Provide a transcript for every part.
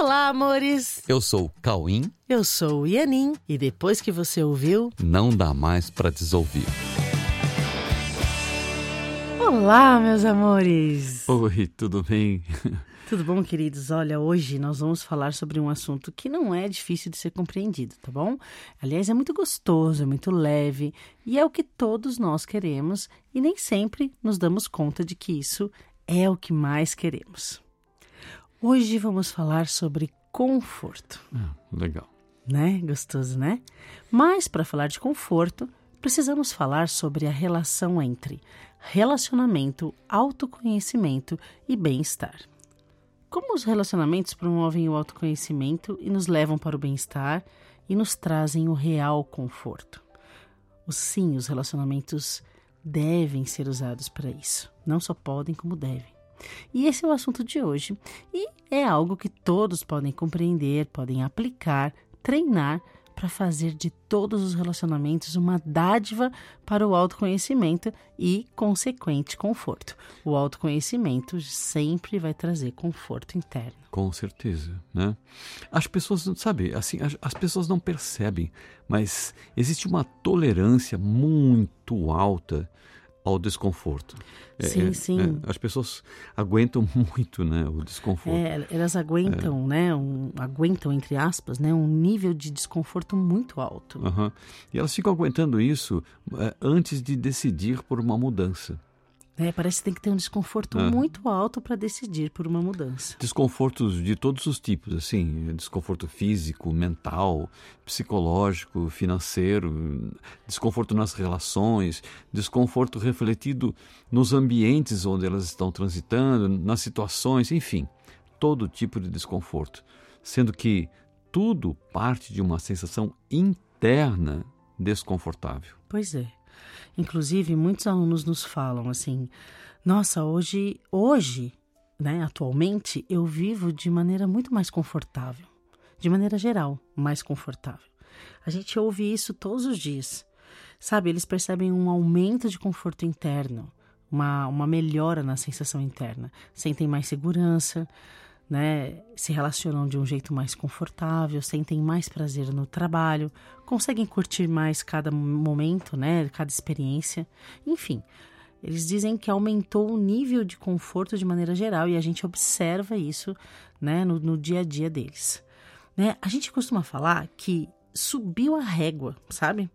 Olá, amores! Eu sou o Cauim. Eu sou o Ianin. E depois que você ouviu, Não dá mais pra desouvir. Olá, meus amores! Oi, tudo bem? Tudo bom, queridos? Olha, hoje nós vamos falar sobre um assunto que não é difícil de ser compreendido, tá bom? Aliás, é muito gostoso, é muito leve e é o que todos nós queremos e nem sempre nos damos conta de que isso é o que mais queremos. Hoje vamos falar sobre conforto, Ah, legal. né? Gostoso, né? Mas para falar de conforto, precisamos falar sobre a relação entre relacionamento, autoconhecimento e bem-estar. Como os relacionamentos promovem o autoconhecimento e nos levam para o bem-estar e nos trazem o real conforto? Sim, os relacionamentos devem ser usados para isso. Não só podem, como devem. E esse é o assunto de hoje. E é algo que todos podem compreender, podem aplicar, treinar para fazer de todos os relacionamentos uma dádiva para o autoconhecimento e consequente conforto. O autoconhecimento sempre vai trazer conforto interno. Com certeza, né? As pessoas, sabe, assim, as, as pessoas não percebem, mas existe uma tolerância muito alta ao desconforto. É, Sim, é, sim. é, as pessoas aguentam muito, né, o desconforto. É, elas aguentam, né, um, aguentam entre aspas, né, um nível de desconforto muito alto. Aham. E elas ficam aguentando isso é, antes de decidir por uma mudança. É, parece que tem que ter um desconforto Ah. muito alto para decidir por uma mudança. Desconfortos de todos os tipos, assim, desconforto físico, mental, psicológico, financeiro, desconforto nas relações, desconforto refletido nos ambientes onde elas estão transitando, nas situações, enfim, todo tipo de desconforto, sendo que tudo parte de uma sensação interna desconfortável. Pois é. Inclusive, muitos alunos nos falam assim: "Nossa, hoje, hoje, né, atualmente eu vivo de maneira muito mais confortável, de maneira geral, mais confortável". A gente ouve isso todos os dias. Sabe, eles percebem um aumento de conforto interno, uma, uma melhora na sensação interna, sentem mais segurança, né, se relacionam de um jeito mais confortável, sentem mais prazer no trabalho, conseguem curtir mais cada momento, né, cada experiência, enfim. Eles dizem que aumentou o nível de conforto de maneira geral e a gente observa isso, né, no, no dia a dia deles. Né? A gente costuma falar que subiu a régua, sabe?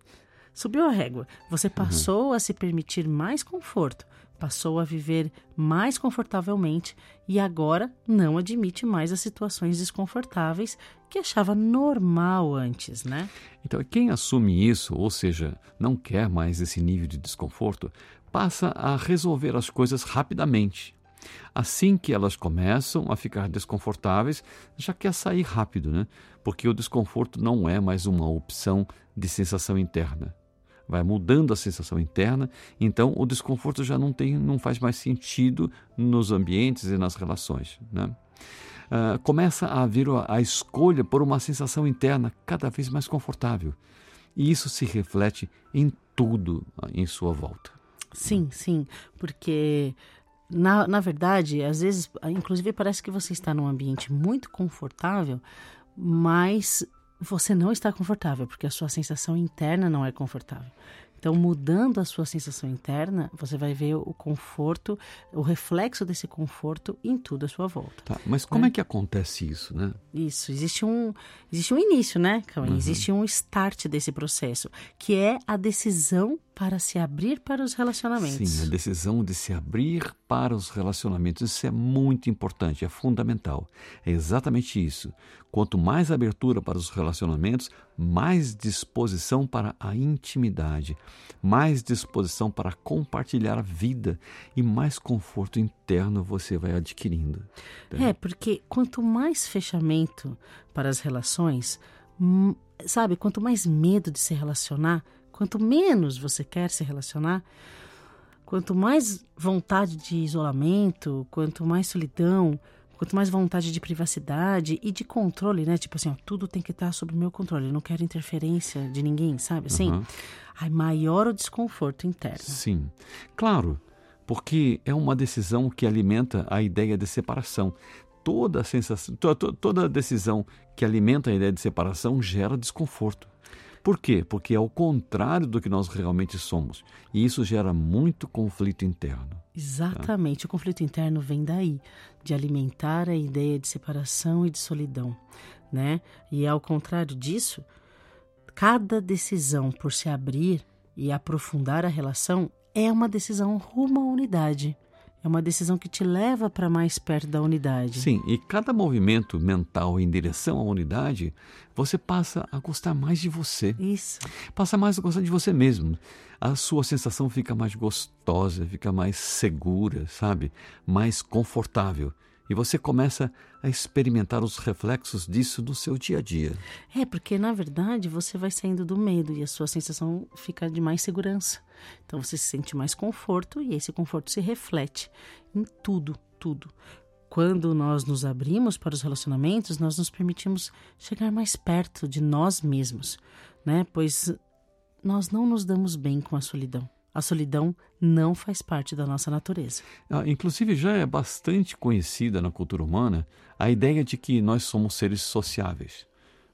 Subiu a régua. Você passou a se permitir mais conforto, passou a viver mais confortavelmente e agora não admite mais as situações desconfortáveis que achava normal antes, né? Então, quem assume isso, ou seja, não quer mais esse nível de desconforto, passa a resolver as coisas rapidamente. Assim que elas começam a ficar desconfortáveis, já quer sair rápido, né? Porque o desconforto não é mais uma opção de sensação interna. Vai mudando a sensação interna, então o desconforto já não tem, não faz mais sentido nos ambientes e nas relações, né? Ah, começa a haver a, a escolha por uma sensação interna cada vez mais confortável. E isso se reflete em tudo em sua volta. Sim, sim, porque na, na verdade, às vezes, inclusive parece que você está num ambiente muito confortável, mas você não está confortável, porque a sua sensação interna não é confortável. Então, mudando a sua sensação interna, você vai ver o conforto, o reflexo desse conforto em tudo à sua volta. Tá, mas como é que acontece isso, né? Isso, existe um, existe um início, né, Cauê? Existe um start desse processo, que é a decisão para se abrir para os relacionamentos. Sim, a decisão de se abrir para os relacionamentos, isso é muito importante, é fundamental. É exatamente isso. Quanto mais abertura para os relacionamentos, mais disposição para a intimidade, mais disposição para compartilhar a vida e mais conforto interno você vai adquirindo. É, porque quanto mais fechamento para as relações, hum, sabe, quanto mais medo de se relacionar, quanto menos você quer se relacionar, quanto mais vontade de isolamento, quanto mais solidão, quanto mais vontade de privacidade e de controle, né? Tipo assim, ó, tudo tem que estar sob meu controle, eu não quero interferência de ninguém, sabe? Assim, Uhum. aí maior o desconforto interno. Sim, claro, porque é uma decisão que alimenta a ideia de separação. toda sensação, toda, toda decisão que alimenta a ideia de separação gera desconforto. Por quê? Porque é o contrário do que nós realmente somos. E isso gera muito conflito interno. Exatamente. Tá? O conflito interno vem daí, de alimentar a ideia de separação e de solidão. Né? E ao contrário disso, cada decisão por se abrir e aprofundar a relação é uma decisão rumo à unidade. É uma decisão que te leva para mais perto da unidade. Sim, e cada movimento mental em direção à unidade, você passa a gostar mais de você. Isso. Passa mais a gostar de você mesmo. A sua sensação fica mais gostosa, fica mais segura, sabe? Mais confortável e você começa a experimentar os reflexos disso no seu dia a dia. É, porque na verdade você vai saindo do medo e a sua sensação fica de mais segurança. Então você se sente mais conforto e esse conforto se reflete em tudo, tudo. Quando nós nos abrimos para os relacionamentos, nós nos permitimos chegar mais perto de nós mesmos, né? Pois nós não nos damos bem com a solidão. A solidão não faz parte da nossa natureza. Ah, inclusive, já é bastante conhecida na cultura humana a ideia de que nós somos seres sociáveis.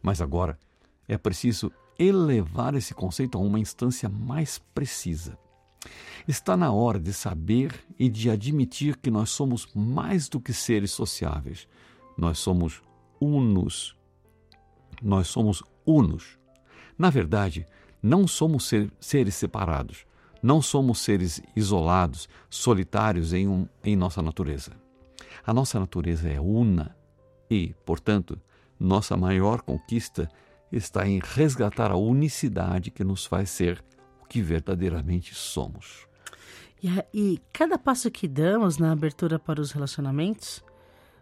Mas agora é preciso elevar esse conceito a uma instância mais precisa. Está na hora de saber e de admitir que nós somos mais do que seres sociáveis. Nós somos unos. Nós somos unos. Na verdade, não somos ser, seres separados. Não somos seres isolados, solitários em, um, em nossa natureza. A nossa natureza é una e, portanto, nossa maior conquista está em resgatar a unicidade que nos faz ser o que verdadeiramente somos. E, e cada passo que damos na abertura para os relacionamentos,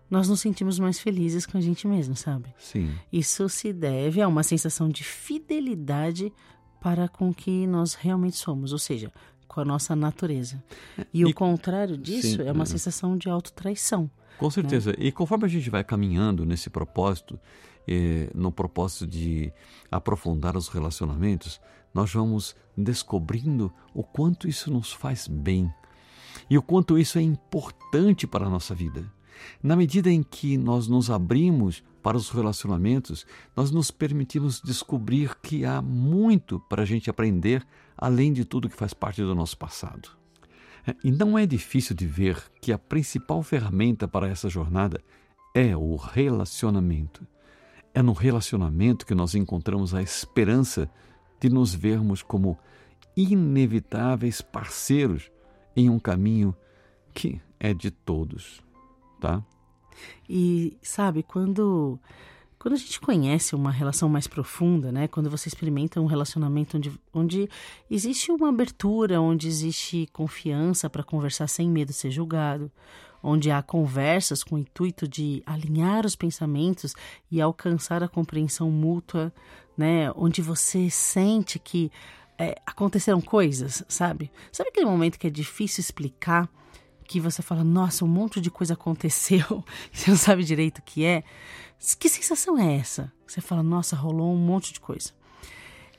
nós nos sentimos mais felizes com a gente mesmo, sabe? Sim. Isso se deve a uma sensação de fidelidade para com que nós realmente somos, ou seja, com a nossa natureza. E, e o contrário disso sim, é uma é. sensação de autotraição. Com né? certeza. Né? E conforme a gente vai caminhando nesse propósito, eh, no propósito de aprofundar os relacionamentos, nós vamos descobrindo o quanto isso nos faz bem e o quanto isso é importante para a nossa vida. Na medida em que nós nos abrimos para os relacionamentos, nós nos permitimos descobrir que há muito para a gente aprender, além de tudo que faz parte do nosso passado. É, e não é difícil de ver que a principal ferramenta para essa jornada é o relacionamento. É no relacionamento que nós encontramos a esperança de nos vermos como inevitáveis parceiros em um caminho que é de todos tá? E sabe, quando quando a gente conhece uma relação mais profunda, né? Quando você experimenta um relacionamento onde, onde existe uma abertura, onde existe confiança para conversar sem medo de ser julgado, onde há conversas com o intuito de alinhar os pensamentos e alcançar a compreensão mútua, né? Onde você sente que é, aconteceram coisas, sabe? Sabe aquele momento que é difícil explicar? Que você fala, nossa, um monte de coisa aconteceu, você não sabe direito o que é. Que sensação é essa? Você fala, nossa, rolou um monte de coisa.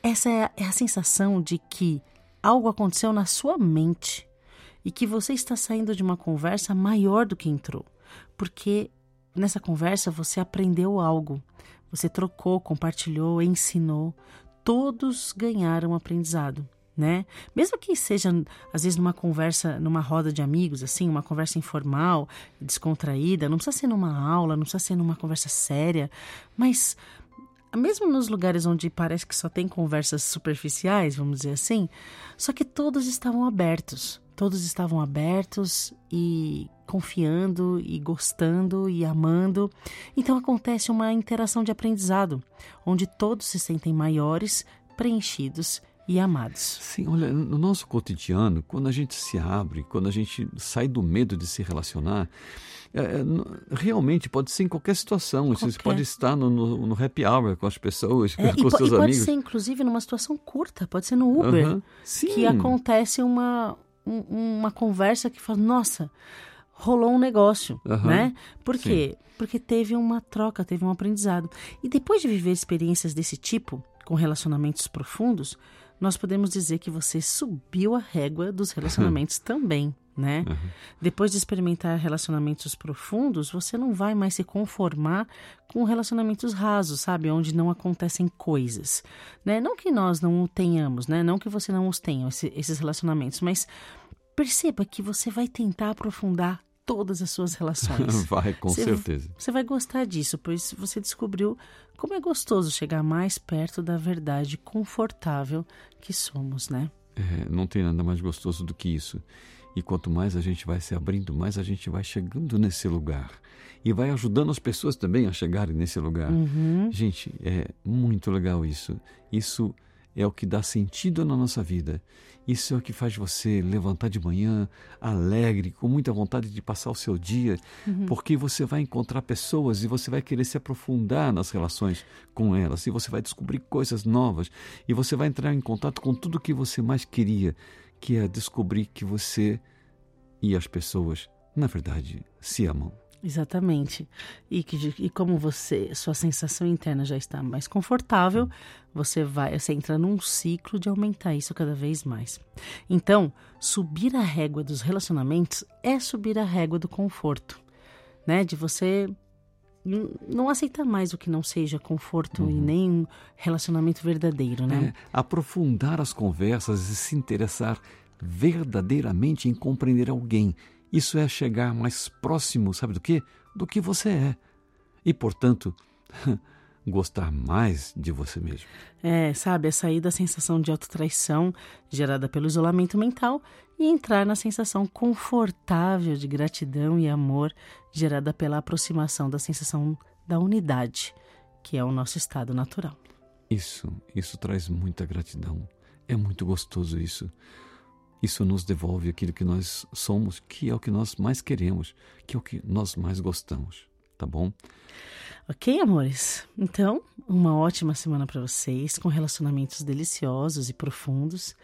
Essa é a, é a sensação de que algo aconteceu na sua mente e que você está saindo de uma conversa maior do que entrou. Porque nessa conversa você aprendeu algo, você trocou, compartilhou, ensinou, todos ganharam aprendizado né? Mesmo que seja, às vezes, numa conversa, numa roda de amigos, assim, uma conversa informal, descontraída, não precisa ser numa aula, não precisa ser numa conversa séria, mas mesmo nos lugares onde parece que só tem conversas superficiais, vamos dizer assim, só que todos estavam abertos. Todos estavam abertos e confiando e gostando e amando. Então acontece uma interação de aprendizado, onde todos se sentem maiores, preenchidos e amados. Sim, olha, no nosso cotidiano, quando a gente se abre, quando a gente sai do medo de se relacionar, é, é realmente pode ser em qualquer situação. Qualquer. Você pode estar no, no, no, happy hour com as pessoas, é, com os seus e amigos. Pode ser, inclusive, numa situação curta, pode ser no Uber, uh -huh. que acontece uma, um, uma conversa que fala, nossa, rolou um negócio, uh -huh. né? Por quê? Sim. Porque teve uma troca, teve um aprendizado. E depois de viver experiências desse tipo, com relacionamentos profundos, nós podemos dizer que você subiu a régua dos relacionamentos também, né? Uhum. Depois de experimentar relacionamentos profundos, você não vai mais se conformar com relacionamentos rasos, sabe? Onde não acontecem coisas, né? Não que nós não o tenhamos, né? Não que você não os tenha, esse, esses relacionamentos, mas perceba que você vai tentar aprofundar todas as suas relações. vai, com você, certeza. Você vai gostar disso, pois você descobriu como é gostoso chegar mais perto da verdade confortável que somos, né? É, não tem nada mais gostoso do que isso. E quanto mais a gente vai se abrindo, mais a gente vai chegando nesse lugar. E vai ajudando as pessoas também a chegarem nesse lugar. Uhum. Gente, é muito legal isso. Isso é o que dá sentido na nossa vida. Isso é o que faz você levantar de manhã alegre, com muita vontade de passar o seu dia, uhum. porque você vai encontrar pessoas e você vai querer se aprofundar nas relações com elas, e você vai descobrir coisas novas, e você vai entrar em contato com tudo o que você mais queria, que é descobrir que você e as pessoas, na verdade, se amam. Exatamente. E, que, e como você, sua sensação interna já está mais confortável, você vai, você entra num ciclo de aumentar isso cada vez mais. Então, subir a régua dos relacionamentos é subir a régua do conforto, né? De você não aceitar mais o que não seja conforto uhum. e nem um relacionamento verdadeiro, né? É, aprofundar as conversas e se interessar verdadeiramente em compreender alguém. Isso é chegar mais próximo, sabe do que? Do que você é. E, portanto, gostar mais de você mesmo. É, sabe, é sair da sensação de autotraição gerada pelo isolamento mental e entrar na sensação confortável de gratidão e amor gerada pela aproximação da sensação da unidade, que é o nosso estado natural. Isso, isso traz muita gratidão. É muito gostoso isso. Isso nos devolve aquilo que nós somos, que é o que nós mais queremos, que é o que nós mais gostamos, tá bom? Ok, amores? Então, uma ótima semana para vocês, com relacionamentos deliciosos e profundos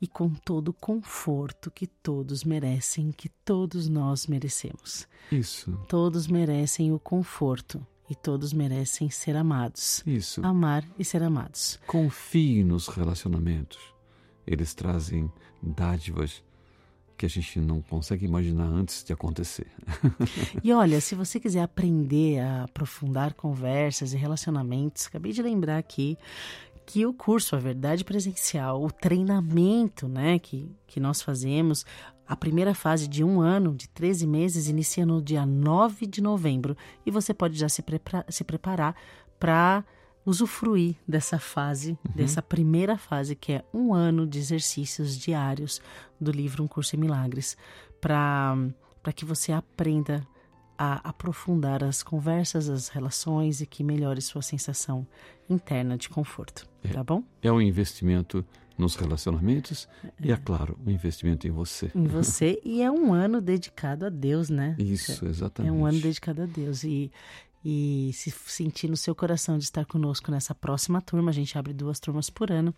e com todo o conforto que todos merecem, que todos nós merecemos. Isso. Todos merecem o conforto e todos merecem ser amados. Isso. Amar e ser amados. Confie nos relacionamentos. Eles trazem dádivas que a gente não consegue imaginar antes de acontecer. e olha, se você quiser aprender a aprofundar conversas e relacionamentos, acabei de lembrar aqui que o curso A Verdade Presencial, o treinamento né, que, que nós fazemos, a primeira fase de um ano, de 13 meses, inicia no dia 9 de novembro e você pode já se, prepara se preparar para usufruir dessa fase, uhum. dessa primeira fase, que é um ano de exercícios diários do livro Um Curso em Milagres, para que você aprenda a aprofundar as conversas, as relações e que melhore sua sensação interna de conforto. É, tá bom? É um investimento nos relacionamentos é. e, é claro, um investimento em você. Em você e é um ano dedicado a Deus, né? Isso, exatamente. É um ano dedicado a Deus. E, e se sentir no seu coração de estar conosco nessa próxima turma, a gente abre duas turmas por ano.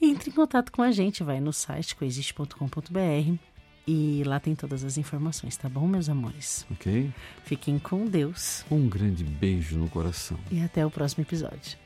Entre em contato com a gente, vai no site coexiste.com.br e lá tem todas as informações, tá bom, meus amores? Ok. Fiquem com Deus. Um grande beijo no coração. E até o próximo episódio.